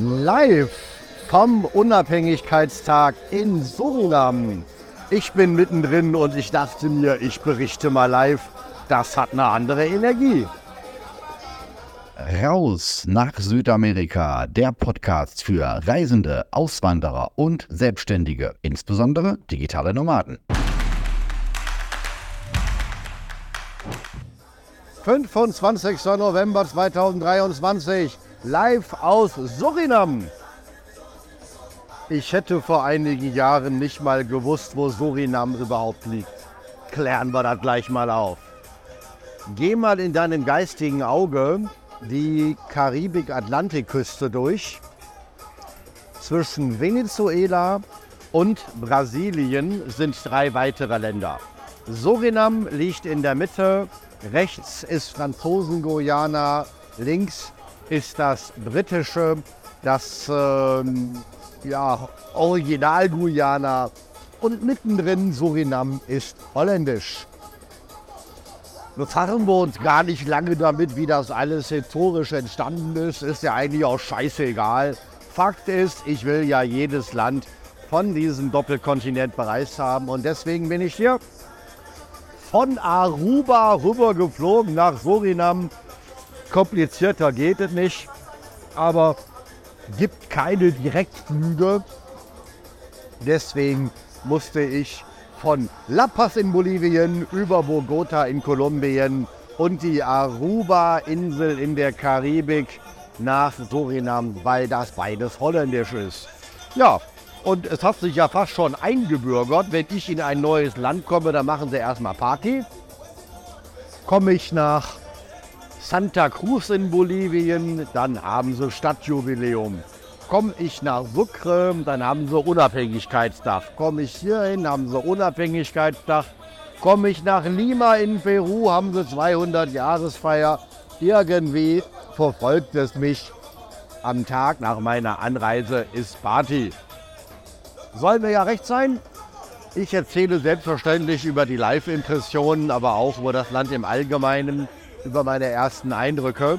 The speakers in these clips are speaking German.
Live vom Unabhängigkeitstag in Suriname. Ich bin mittendrin und ich dachte mir, ich berichte mal live. Das hat eine andere Energie. Raus nach Südamerika, der Podcast für Reisende, Auswanderer und Selbstständige, insbesondere digitale Nomaden. 25. November 2023, live aus Surinam. Ich hätte vor einigen Jahren nicht mal gewusst, wo Surinam überhaupt liegt. Klären wir das gleich mal auf. Geh mal in deinem geistigen Auge die Karibik-Atlantikküste durch. Zwischen Venezuela und Brasilien sind drei weitere Länder. Surinam liegt in der Mitte, rechts ist Franzosen-Guyana, links ist das britische, das ähm, ja, Original-Guyana und mittendrin Surinam ist holländisch. Befahren wir uns gar nicht lange damit, wie das alles historisch entstanden ist. Ist ja eigentlich auch scheißegal. Fakt ist, ich will ja jedes Land von diesem Doppelkontinent bereist haben und deswegen bin ich hier von Aruba rüber geflogen nach Surinam. Komplizierter geht es nicht, aber gibt keine Direktflüge. Deswegen musste ich von La Paz in Bolivien über Bogota in Kolumbien und die Aruba-Insel in der Karibik nach Surinam, weil das beides holländisch ist. Ja, und es hat sich ja fast schon eingebürgert, wenn ich in ein neues Land komme, dann machen sie erstmal Party. Komme ich nach Santa Cruz in Bolivien, dann haben sie Stadtjubiläum. Komme ich nach Sucre, dann haben sie Unabhängigkeitstag. Komme ich hierhin, haben sie Unabhängigkeitstag. Komme ich nach Lima in Peru, haben sie 200 Jahresfeier. Irgendwie verfolgt es mich. Am Tag nach meiner Anreise ist Party. Soll mir ja recht sein. Ich erzähle selbstverständlich über die Live-Impressionen, aber auch über das Land im Allgemeinen, über meine ersten Eindrücke.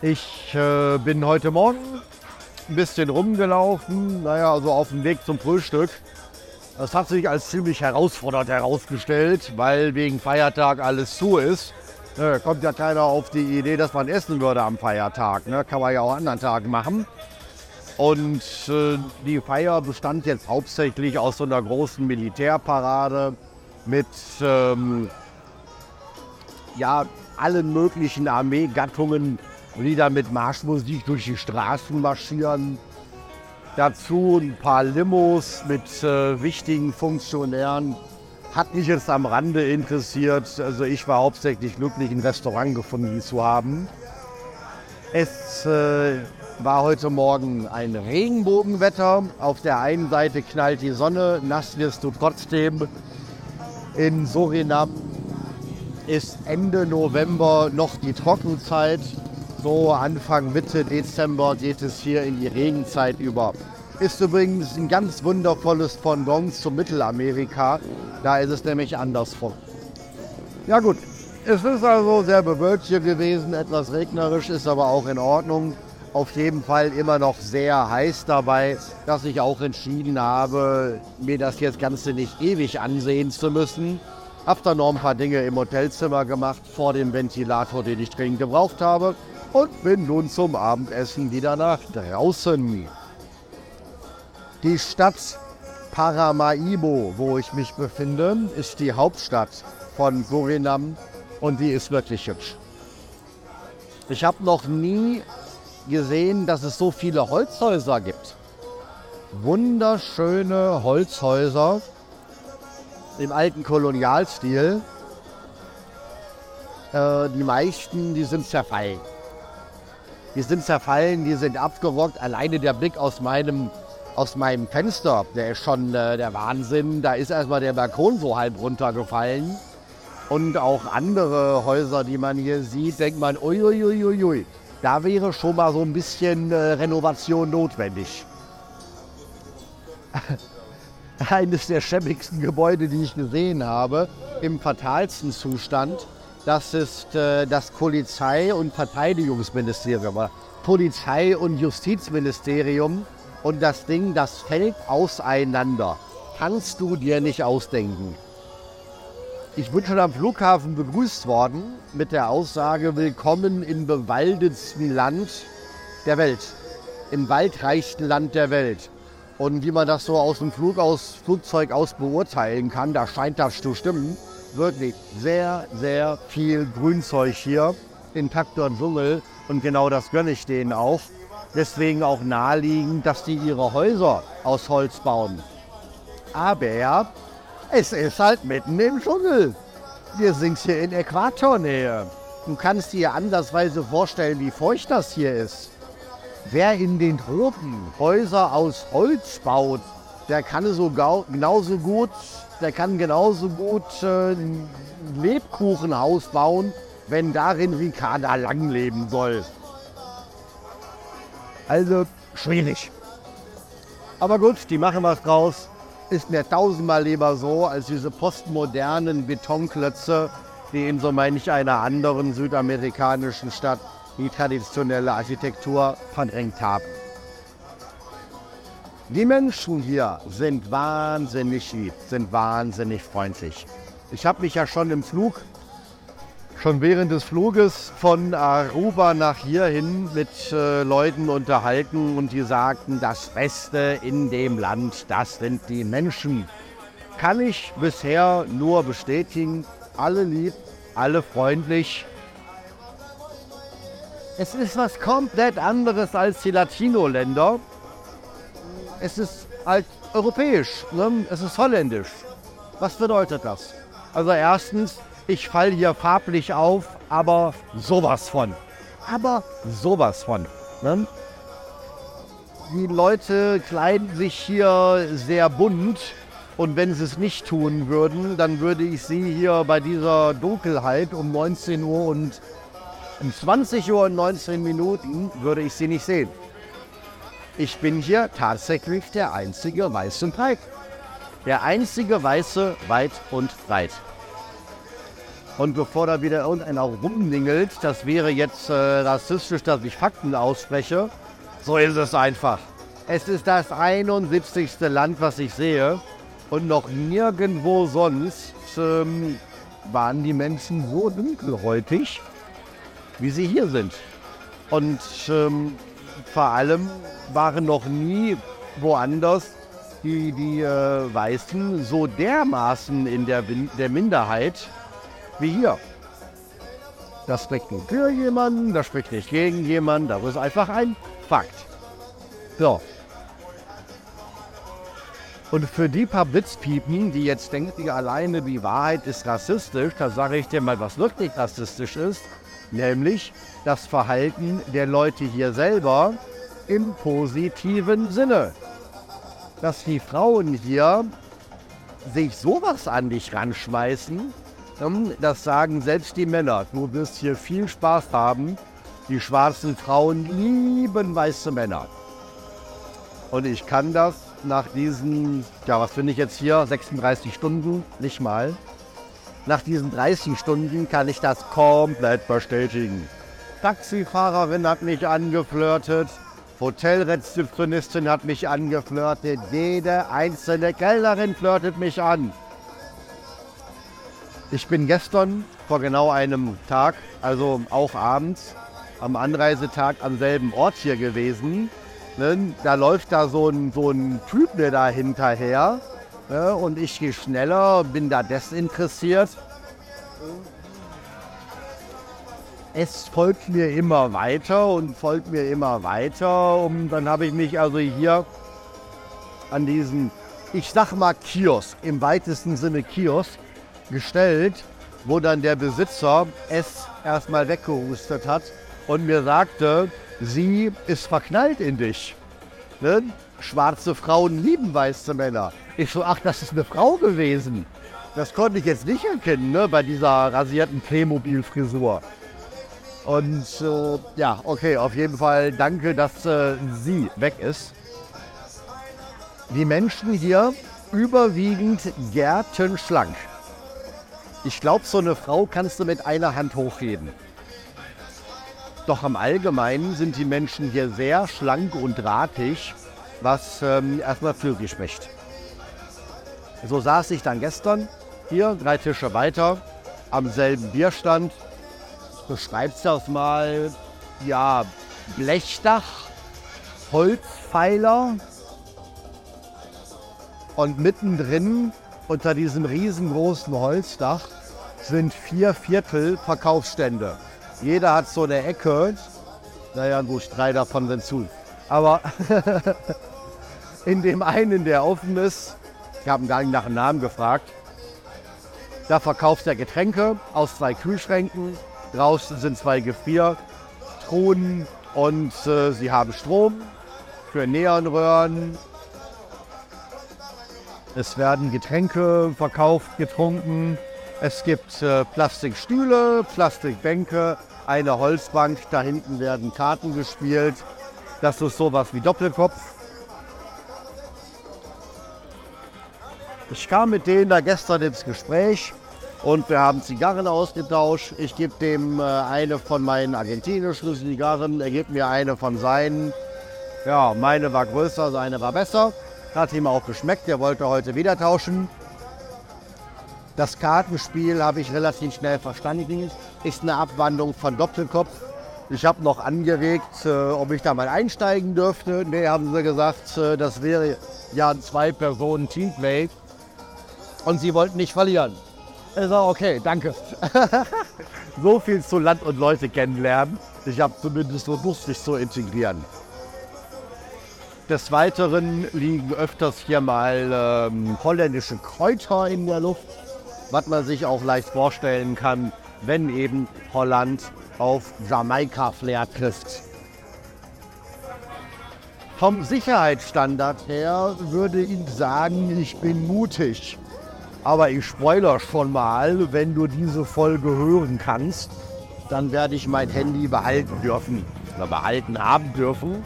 Ich äh, bin heute Morgen ein bisschen rumgelaufen, naja, also auf dem Weg zum Frühstück. Das hat sich als ziemlich herausfordernd herausgestellt, weil wegen Feiertag alles zu ist. Ne, kommt ja keiner auf die Idee, dass man essen würde am Feiertag. Ne? Kann man ja auch anderen Tagen machen. Und äh, die Feier bestand jetzt hauptsächlich aus so einer großen Militärparade mit ähm, ja, allen möglichen Armeegattungen die dann mit Marschmusik durch die Straßen marschieren. Dazu ein paar Limos mit äh, wichtigen Funktionären. Hat mich jetzt am Rande interessiert. Also ich war hauptsächlich glücklich, ein Restaurant gefunden zu haben. Es äh, war heute Morgen ein Regenbogenwetter. Auf der einen Seite knallt die Sonne, nass wirst du trotzdem. In Surinam ist Ende November noch die Trockenzeit. So Anfang, Mitte Dezember geht es hier in die Regenzeit über. Ist übrigens ein ganz wundervolles Pendant zu Mittelamerika. Da ist es nämlich andersrum. Ja gut, es ist also sehr bewölkt hier gewesen, etwas regnerisch, ist aber auch in Ordnung. Auf jeden Fall immer noch sehr heiß dabei, dass ich auch entschieden habe, mir das jetzt Ganze nicht ewig ansehen zu müssen. Hab dann noch ein paar Dinge im Hotelzimmer gemacht vor dem Ventilator, den ich dringend gebraucht habe und bin nun zum Abendessen wieder nach draußen. Die Stadt Paramaribo, wo ich mich befinde, ist die Hauptstadt von Surinam und die ist wirklich hübsch. Ich habe noch nie gesehen, dass es so viele Holzhäuser gibt. Wunderschöne Holzhäuser im alten Kolonialstil. Äh, die meisten, die sind zerfallen. Die sind zerfallen, die sind abgerockt. Alleine der Blick aus meinem, aus meinem Fenster, der ist schon äh, der Wahnsinn. Da ist erstmal der Balkon so halb runtergefallen. Und auch andere Häuser, die man hier sieht, denkt man, uiuiuiui, da wäre schon mal so ein bisschen äh, Renovation notwendig. Eines der schäbigsten Gebäude, die ich gesehen habe, im fatalsten Zustand, Das ist äh, das Polizei- und Verteidigungsministerium. Polizei- und Justizministerium. Und das Ding, das fällt auseinander. Kannst du dir nicht ausdenken. Ich bin schon am Flughafen begrüßt worden mit der Aussage, willkommen im bewaldetsten Land der Welt. Im waldreichsten Land der Welt. Und wie man das so aus dem Flug aus, Flugzeug aus beurteilen kann, da scheint das zu stimmen. Wirklich sehr, sehr viel Grünzeug hier in Takt und Summel. Und genau das gönne ich denen auch. Deswegen auch naheliegend, dass die ihre Häuser aus Holz bauen. Aber es ist halt mitten im Dschungel. Wir sind hier in Äquatornähe. Du kannst dir andersweise vorstellen, wie feucht das hier ist. Wer in den Tropen Häuser aus Holz baut, der kann so genauso gut, der kann genauso gut äh, ein Lebkuchenhaus bauen, wenn darin Ricarda lang leben soll. Also schwierig. Aber gut, die machen was draus ist mir tausendmal lieber so als diese postmodernen Betonklötze, die in so manch einer anderen südamerikanischen Stadt die traditionelle Architektur verdrängt haben. Die Menschen hier sind wahnsinnig lieb, sind wahnsinnig freundlich. Ich habe mich ja schon im Flug schon während des Fluges von Aruba nach hierhin mit äh, Leuten unterhalten und die sagten, das Beste in dem Land, das sind die Menschen. Kann ich bisher nur bestätigen, alle lieb, alle freundlich. Es ist was komplett anderes als die Latino-Länder. Es ist halt europäisch, ne? es ist holländisch. Was bedeutet das? Also erstens, ich falle hier farblich auf, aber sowas von. Aber sowas von. Ne? Die Leute kleiden sich hier sehr bunt und wenn sie es nicht tun würden, dann würde ich sie hier bei dieser Dunkelheit um 19 Uhr und um 20 Uhr und 19 Minuten würde ich sie nicht sehen. Ich bin hier tatsächlich der einzige weiße Pike. Der einzige Weiße weit und breit. Und bevor da wieder irgendeiner rumningelt, das wäre jetzt äh, rassistisch, dass ich Fakten ausspreche, so ist es einfach. Es ist das 71. Land, was ich sehe. Und noch nirgendwo sonst ähm, waren die Menschen so dunkelhäutig, wie sie hier sind. Und ähm, vor allem waren noch nie woanders die, die äh, Weißen so dermaßen in der, der Minderheit wie hier. Das spricht nicht für jemanden, das spricht nicht gegen jemanden, das ist einfach ein Fakt. So. Und für die paar Blitzpiepen, die jetzt denken, alleine die Wahrheit ist rassistisch, da sage ich dir mal, was wirklich rassistisch ist, nämlich das Verhalten der Leute hier selber im positiven Sinne. Dass die Frauen hier sich sowas an dich ranschmeißen, das sagen selbst die Männer. Du wirst hier viel Spaß haben. Die schwarzen Frauen lieben weiße Männer. Und ich kann das nach diesen, ja, was finde ich jetzt hier, 36 Stunden, nicht mal. Nach diesen 30 Stunden kann ich das komplett bestätigen. Taxifahrerin hat mich angeflirtet, Hotelrezeptionistin hat mich angeflirtet, jede einzelne Kellnerin flirtet mich an. Ich bin gestern vor genau einem Tag, also auch abends, am Anreisetag am selben Ort hier gewesen. Da läuft da so ein, so ein Typ mir da hinterher ne? und ich gehe schneller, bin da desinteressiert. Es folgt mir immer weiter und folgt mir immer weiter und dann habe ich mich also hier an diesen, ich sag mal Kiosk, im weitesten Sinne Kiosk, gestellt, wo dann der Besitzer es erstmal weggehustet hat und mir sagte, sie ist verknallt in dich. Ne? Schwarze Frauen lieben weiße Männer. Ich so, ach, das ist eine Frau gewesen. Das konnte ich jetzt nicht erkennen, ne, bei dieser rasierten Playmobil-Frisur. Und äh, ja, okay, auf jeden Fall danke, dass äh, sie weg ist. Die Menschen hier überwiegend gärtenschlank. Ich glaube, so eine Frau kannst du mit einer Hand hochheben. Doch im Allgemeinen sind die Menschen hier sehr schlank und drahtig, was ähm, erstmal für spricht. So saß ich dann gestern hier, drei Tische weiter, am selben Bierstand. Beschreibst das mal, ja, Blechdach, Holzpfeiler und mittendrin unter diesem riesengroßen Holzdach sind vier Viertel Verkaufsstände. Jeder hat so eine Ecke. Naja, gut, drei davon sind zu. Aber in dem einen, der offen ist, ich habe gar nicht nach dem Namen gefragt, da verkauft er Getränke aus zwei Kühlschränken. Draußen sind zwei Gefriertruhen und äh, sie haben Strom für Neonröhren. Es werden Getränke verkauft, getrunken. Es gibt äh, Plastikstühle, Plastikbänke, eine Holzbank. Da hinten werden Karten gespielt. Das ist sowas wie Doppelkopf. Ich kam mit denen da gestern ins Gespräch und wir haben Zigarren ausgetauscht. Ich gebe dem äh, eine von meinen argentinischen Zigarren, er gibt mir eine von seinen. Ja, meine war größer, seine war besser. Hat ihm auch geschmeckt, er wollte heute wieder tauschen. Das Kartenspiel habe ich relativ schnell verstanden. Ist eine Abwandlung von Doppelkopf. Ich habe noch angeregt, äh, ob ich da mal einsteigen dürfte. Nee, haben sie gesagt, äh, das wäre ja ein Zwei-Personen-Teamplay. Und sie wollten nicht verlieren. Ich sage, okay, danke. so viel zu Land und Leute kennenlernen. Ich habe zumindest versucht, sich zu integrieren. Des Weiteren liegen öfters hier mal ähm, holländische Kräuter in der Luft, was man sich auch leicht vorstellen kann, wenn eben Holland auf Jamaika-Flair trifft. Vom Sicherheitsstandard her würde ich sagen, ich bin mutig. Aber ich spoiler schon mal, wenn du diese Folge hören kannst, dann werde ich mein Handy behalten dürfen oder behalten haben dürfen.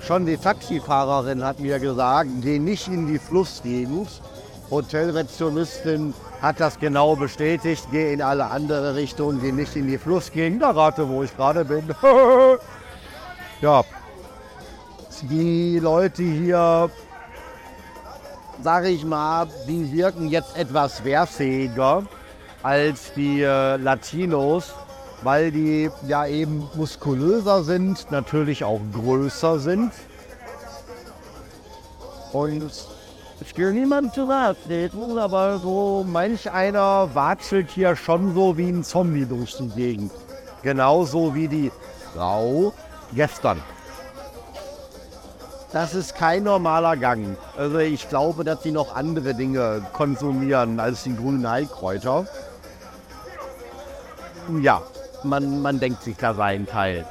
Schon die Taxifahrerin hat mir gesagt, geh nicht in die Flussgegend. Hotelrezeptionistin hat das genau bestätigt, geh in alle andere Richtungen, geh nicht in die Flussgegend. Da rate, wo ich gerade bin. ja, die Leute hier sage ich mal, die wirken jetzt etwas wehrfähiger als die äh, Latinos, weil die ja eben muskulöser sind, natürlich auch größer sind. Und ich will niemand zu treten, aber so manch einer watschelt hier schon so wie ein Zombie durch die Gegend. Genauso wie die Frau gestern das ist kein normaler Gang. Also ich glaube, dass sie noch andere Dinge konsumieren als die grünen Heilkräuter. Ja, man, man denkt sich da seinen Teil.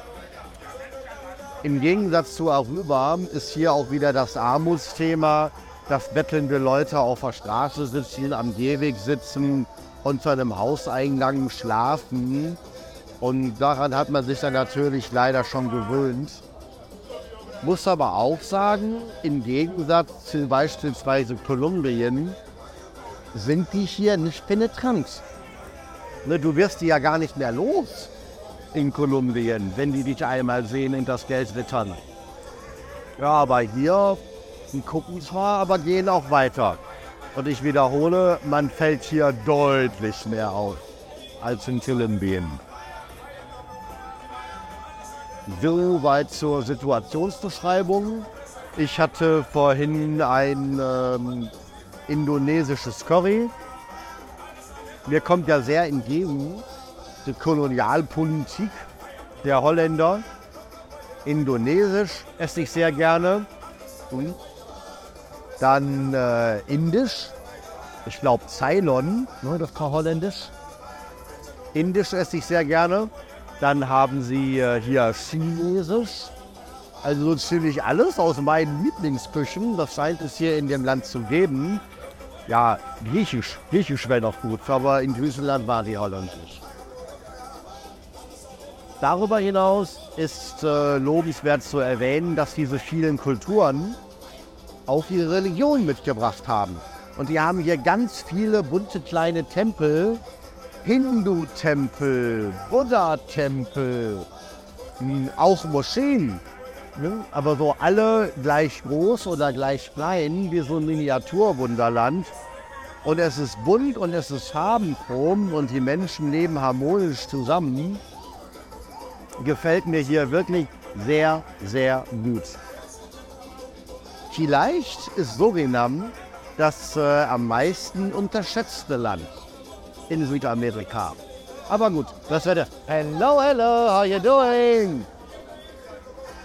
Im Gegensatz zu Aruba ist hier auch wieder das Armutsthema, dass bettelnde Leute auf der Straße sitzen, am Gehweg sitzen, unter einem Hauseingang schlafen. Und daran hat man sich dann natürlich leider schon gewöhnt. Muss aber auch sagen, im Gegensatz zu beispielsweise Kolumbien sind die hier nicht penetrant. Ne, du wirst die ja gar nicht mehr los in Kolumbien, wenn die dich einmal sehen und das Geld wittern. Ja, aber hier, die gucken zwar, aber gehen auch weiter. Und ich wiederhole, man fällt hier deutlich mehr auf als in Kolumbien. Soweit zur Situationsbeschreibung. Ich hatte vorhin ein ähm, indonesisches Curry. Mir kommt ja sehr entgegen die Kolonialpolitik der Holländer. Indonesisch esse ich sehr gerne. Dann äh, Indisch. Ich glaube Ceylon, ne, das war holländisch. Indisch esse ich sehr gerne. Dann haben sie äh, hier Chinesisch. Also so ziemlich alles aus meinen Lieblingsküchen. Das scheint es hier in dem Land zu geben. Ja, Griechisch. Griechisch wäre noch gut, aber in Griechenland war die Holländisch. Darüber hinaus ist äh, lobenswert zu erwähnen, dass diese vielen Kulturen auch ihre Religion mitgebracht haben. Und die haben hier ganz viele bunte kleine Tempel. Hindu-Tempel, Buddha-Tempel, hm, auch Moscheen. Ne? Aber so alle gleich groß oder gleich klein, wie so ein Miniaturwunderland. Und es ist bunt und es ist farbenfroh und die Menschen leben harmonisch zusammen. Gefällt mir hier wirklich sehr, sehr gut. Vielleicht ist Surinam das äh, am meisten unterschätzte Land in Südamerika. Aber gut, das wäre Hello, hello, how you doing?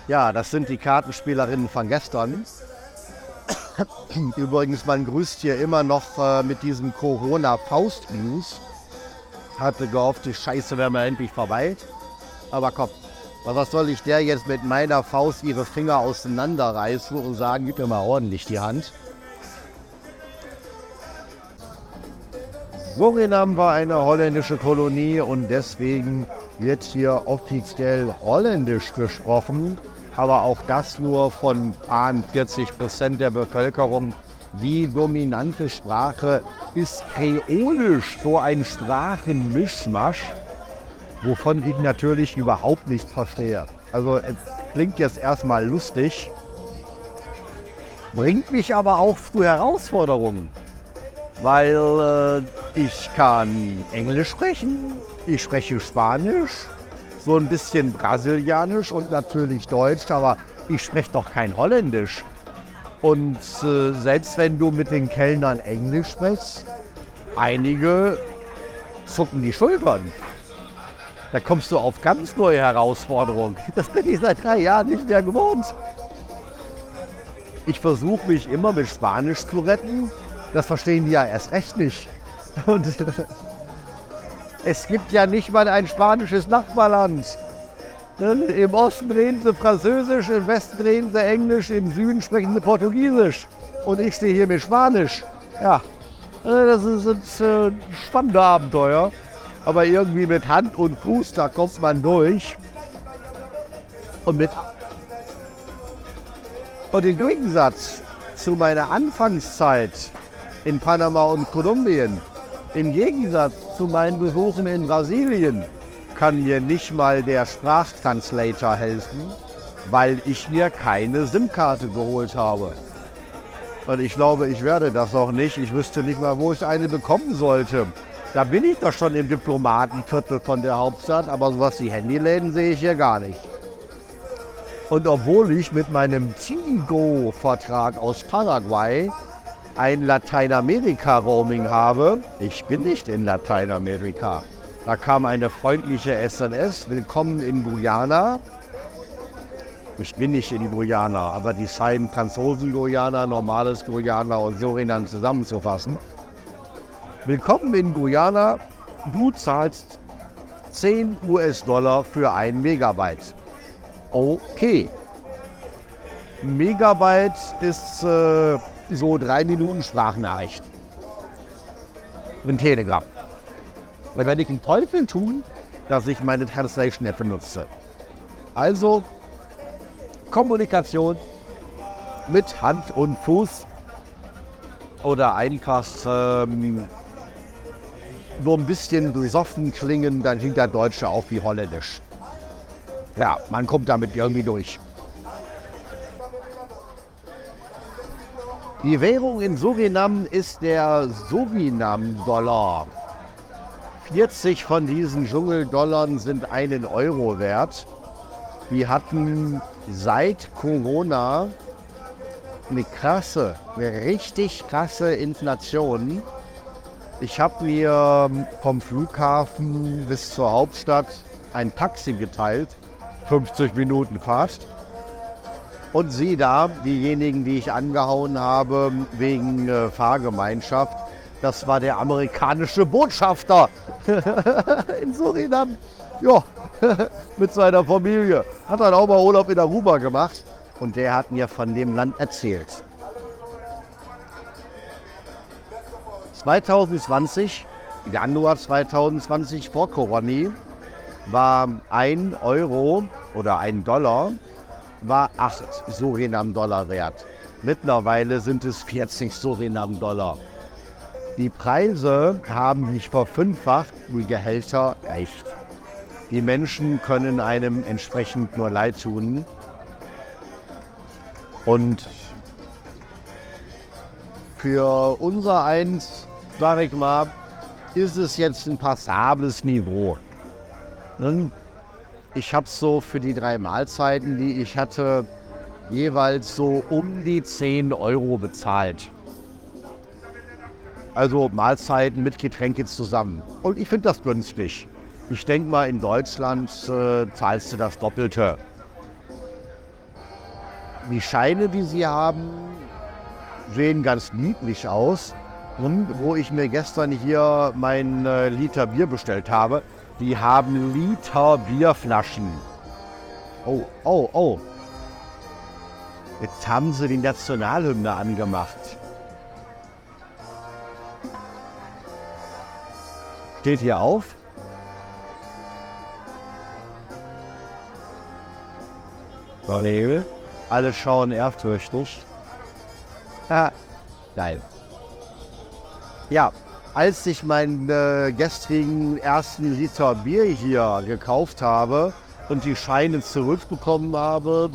Ja, das sind die Kartenspielerinnen von gestern. Übrigens, man grüßt hier immer noch äh, mit diesem Corona-Faustgruß. Hatte gehofft, die Scheiße wäre mal endlich vorbei. Aber komm, was soll ich der jetzt mit meiner Faust ihre Finger auseinanderreißen und sagen, gib mir mal ordentlich die Hand? Surinam war eine holländische Kolonie und deswegen wird hier offiziell Holländisch gesprochen, aber auch das nur von 40 Prozent der Bevölkerung. Die dominante Sprache ist Kreolisch, so ein Sprachenmischmasch, wovon ich natürlich überhaupt nichts verstehe. Also es klingt jetzt erstmal lustig, bringt mich aber auch zu Herausforderungen weil äh, ich kann Englisch sprechen, ich spreche Spanisch, so ein bisschen Brasilianisch und natürlich Deutsch, aber ich spreche doch kein Holländisch. Und äh, selbst wenn du mit den Kellnern Englisch sprichst, einige zucken die Schultern. Da kommst du auf ganz neue Herausforderungen. Das bin ich seit drei Jahren nicht mehr gewohnt. Ich versuche mich immer mit Spanisch zu retten, das verstehen die ja erst recht nicht. Und es gibt ja nicht mal ein spanisches Nachbarland. Ne, Im Osten reden sie Französisch, im Westen reden sie Englisch, im Süden sprechen sie Portugiesisch. Und ich stehe hier mit Spanisch. Ja, äh, das sind äh, spannende Abenteuer. Aber irgendwie mit Hand und Fuß, da kommt man durch. Und mit. Und im Gegensatz zu meiner Anfangszeit in Panama und Kolumbien. Im Gegensatz zu meinen Besuchen in Brasilien kann mir nicht mal der Sprachtranslator helfen, weil ich mir keine SIM-Karte geholt habe. Und ich glaube, ich werde das auch nicht. Ich wüsste nicht mal, wo ich eine bekommen sollte. Da bin ich doch schon im Diplomatenviertel von der Hauptstadt, aber sowas wie Handyläden sehe ich hier gar nicht. Und obwohl ich mit meinem Tigo-Vertrag aus Paraguay ein Lateinamerika-Roaming habe. Ich bin nicht in Lateinamerika. Da kam eine freundliche SNS, willkommen in Guyana. Ich bin nicht in Guyana, aber die scheinen Franzosen-Guyana, normales Guyana und Surinam zusammenzufassen. Willkommen in Guyana. Du zahlst 10 US-Dollar für ein Megabyte. Okay. Megabyte ist äh, so drei Minuten Sprachnachricht. Ein Telegram. Weil werde ich den Teufel tun, dass ich meine Translation App benutze. Also Kommunikation mit Hand und Fuß oder einfach ähm, nur ein bisschen besoffen klingen, dann klingt der Deutsche auch wie Holländisch. Ja, man kommt damit irgendwie durch. Die Währung in Surinam ist der Surinam-Dollar. 40 von diesen Dschungeldollar sind einen Euro wert. Wir hatten seit Corona eine krasse, eine richtig krasse Inflation. Ich habe mir vom Flughafen bis zur Hauptstadt ein Taxi geteilt, 50 Minuten Fahrt. Und sie da, diejenigen, die ich angehauen habe wegen äh, Fahrgemeinschaft, das war der amerikanische Botschafter in Surinam. Ja, mit seiner Familie. Hat dann auch mal Urlaub in Aruba gemacht und der hat mir von dem Land erzählt. 2020, Januar 2020 vor Corona, war ein Euro oder ein Dollar war 8 Surinam-Dollar wert. Mittlerweile sind es 40 Surinam-Dollar. Die Preise haben sich verfünffacht, die Gehälter echt. Die Menschen können einem entsprechend nur leid tun. Und für unser eins, sag ich mal, ist es jetzt ein passables Niveau. Ich habe so für die drei Mahlzeiten, die ich hatte, jeweils so um die 10 Euro bezahlt. Also Mahlzeiten mit Getränke zusammen. Und ich finde das günstig. Ich denke mal, in Deutschland äh, zahlst du das Doppelte. Die Scheine, die sie haben, sehen ganz niedlich aus. Und wo ich mir gestern hier mein äh, Liter Bier bestellt habe, die haben Liter Bierflaschen. Oh, oh, oh. Jetzt haben sie die Nationalhymne angemacht. Steht hier auf. Parallel. Alle schauen ehrfürchtig. Ah, geil. Ja, als ich meinen äh, gestrigen ersten Liter Bier hier gekauft habe und die Scheine zurückbekommen habe,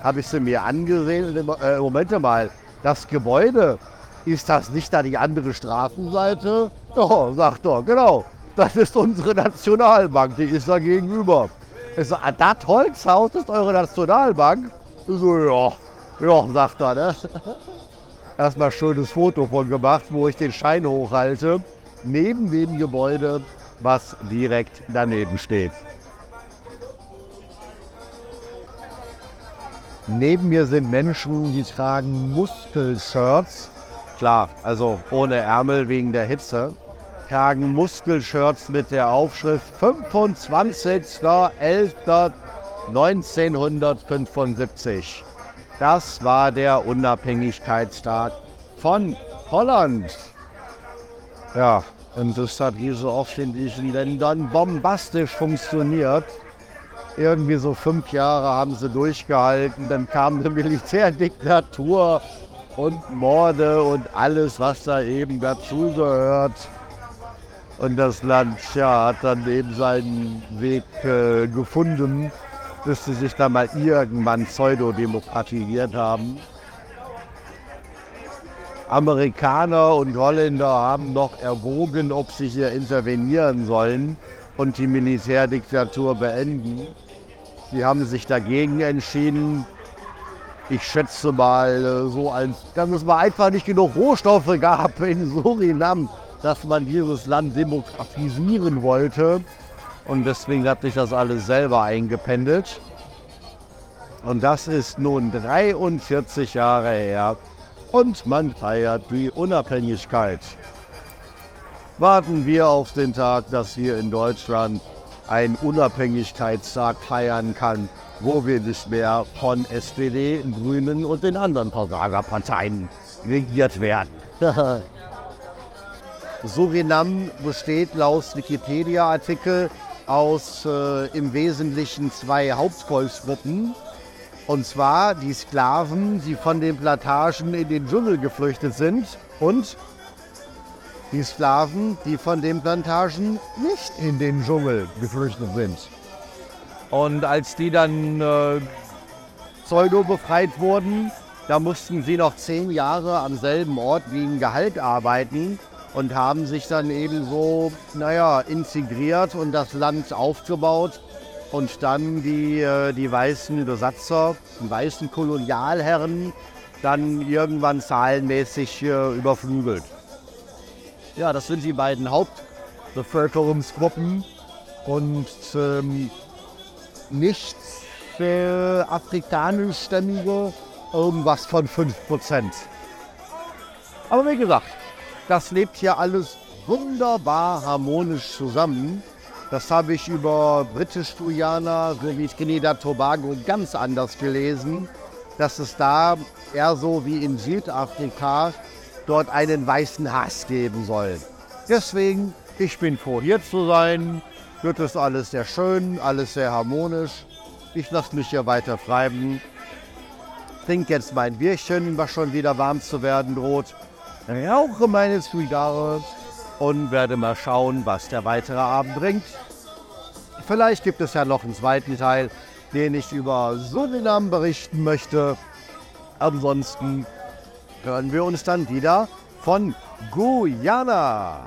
habe ich sie mir angesehen. Äh, Moment mal, das Gebäude, ist das nicht da die andere Straßenseite? Ja, sagt er, genau. Das ist unsere Nationalbank, die ist da gegenüber. Ich so, ah, das Holzhaus ist eure Nationalbank? Ich so, ja, ja, sagt er. Ne? Erstmal schönes Foto von gemacht, wo ich den Schein hochhalte, neben dem Gebäude, was direkt daneben steht. Neben mir sind Menschen, die tragen Muskelshirts. Klar, also ohne Ärmel wegen der Hitze tragen Muskelshirts mit der Aufschrift 25.11.1975. Das war der Unabhängigkeitstag von Holland. Ja, und das hat wie so oft in diesen Ländern bombastisch funktioniert. Irgendwie so fünf Jahre haben sie durchgehalten, dann kam eine Militärdiktatur und Morde und alles, was da eben dazugehört. Und das Land ja, hat dann eben seinen Weg äh, gefunden, bis sie sich dann mal irgendwann pseudodemokratisiert haben. Amerikaner und Holländer haben noch erwogen, ob sie hier intervenieren sollen und die Militärdiktatur beenden. Sie haben sich dagegen entschieden. Ich schätze mal äh, so, als dass es mal einfach nicht genug Rohstoffe gab in Surinam dass man dieses Land demokratisieren wollte. Und deswegen hat sich das alles selber eingependelt. Und das ist nun 43 Jahre her. Und man feiert die Unabhängigkeit. Warten wir auf den Tag, dass hier in Deutschland ein Unabhängigkeitstag feiern kann, wo wir nicht mehr von SPD, Grünen und den anderen Versagerparteien regiert werden. Surinam besteht laut Wikipedia-Artikel aus äh, im Wesentlichen zwei Hauptvolksgruppen. Und zwar die Sklaven, die von den Plantagen in den Dschungel geflüchtet sind und die Sklaven, die von den Plantagen nicht in den Dschungel geflüchtet sind. Und als die dann äh, pseudo befreit wurden, da mussten sie noch zehn Jahre am selben Ort gegen Gehalt arbeiten und haben sich dann eben so, naja, integriert und das Land aufgebaut und dann die, äh, die weißen Besatzer, die weißen Kolonialherren dann irgendwann zahlenmäßig äh, überflügelt. Ja, das sind die beiden Hauptbevölkerungsgruppen und ähm, nicht äh, afrikanischstämmige irgendwas von 5%. Aber wie gesagt, das lebt hier alles wunderbar harmonisch zusammen. Das habe ich über Britisch-Guyana sowie Trinidad Tobago ganz anders gelesen, dass es da eher so wie in Südafrika dort einen weißen Hass geben soll. Deswegen, ich bin froh hier zu sein. Wird es alles sehr schön, alles sehr harmonisch. Ich lasse mich hier weiter treiben. Trink jetzt mein Bierchen, was schon wieder warm zu werden droht rauche meine Zigarre und werde mal schauen, was der weitere Abend bringt. Vielleicht gibt es ja noch einen zweiten Teil, den ich über Surinam berichten möchte. Ansonsten hören wir uns dann wieder von Guyana.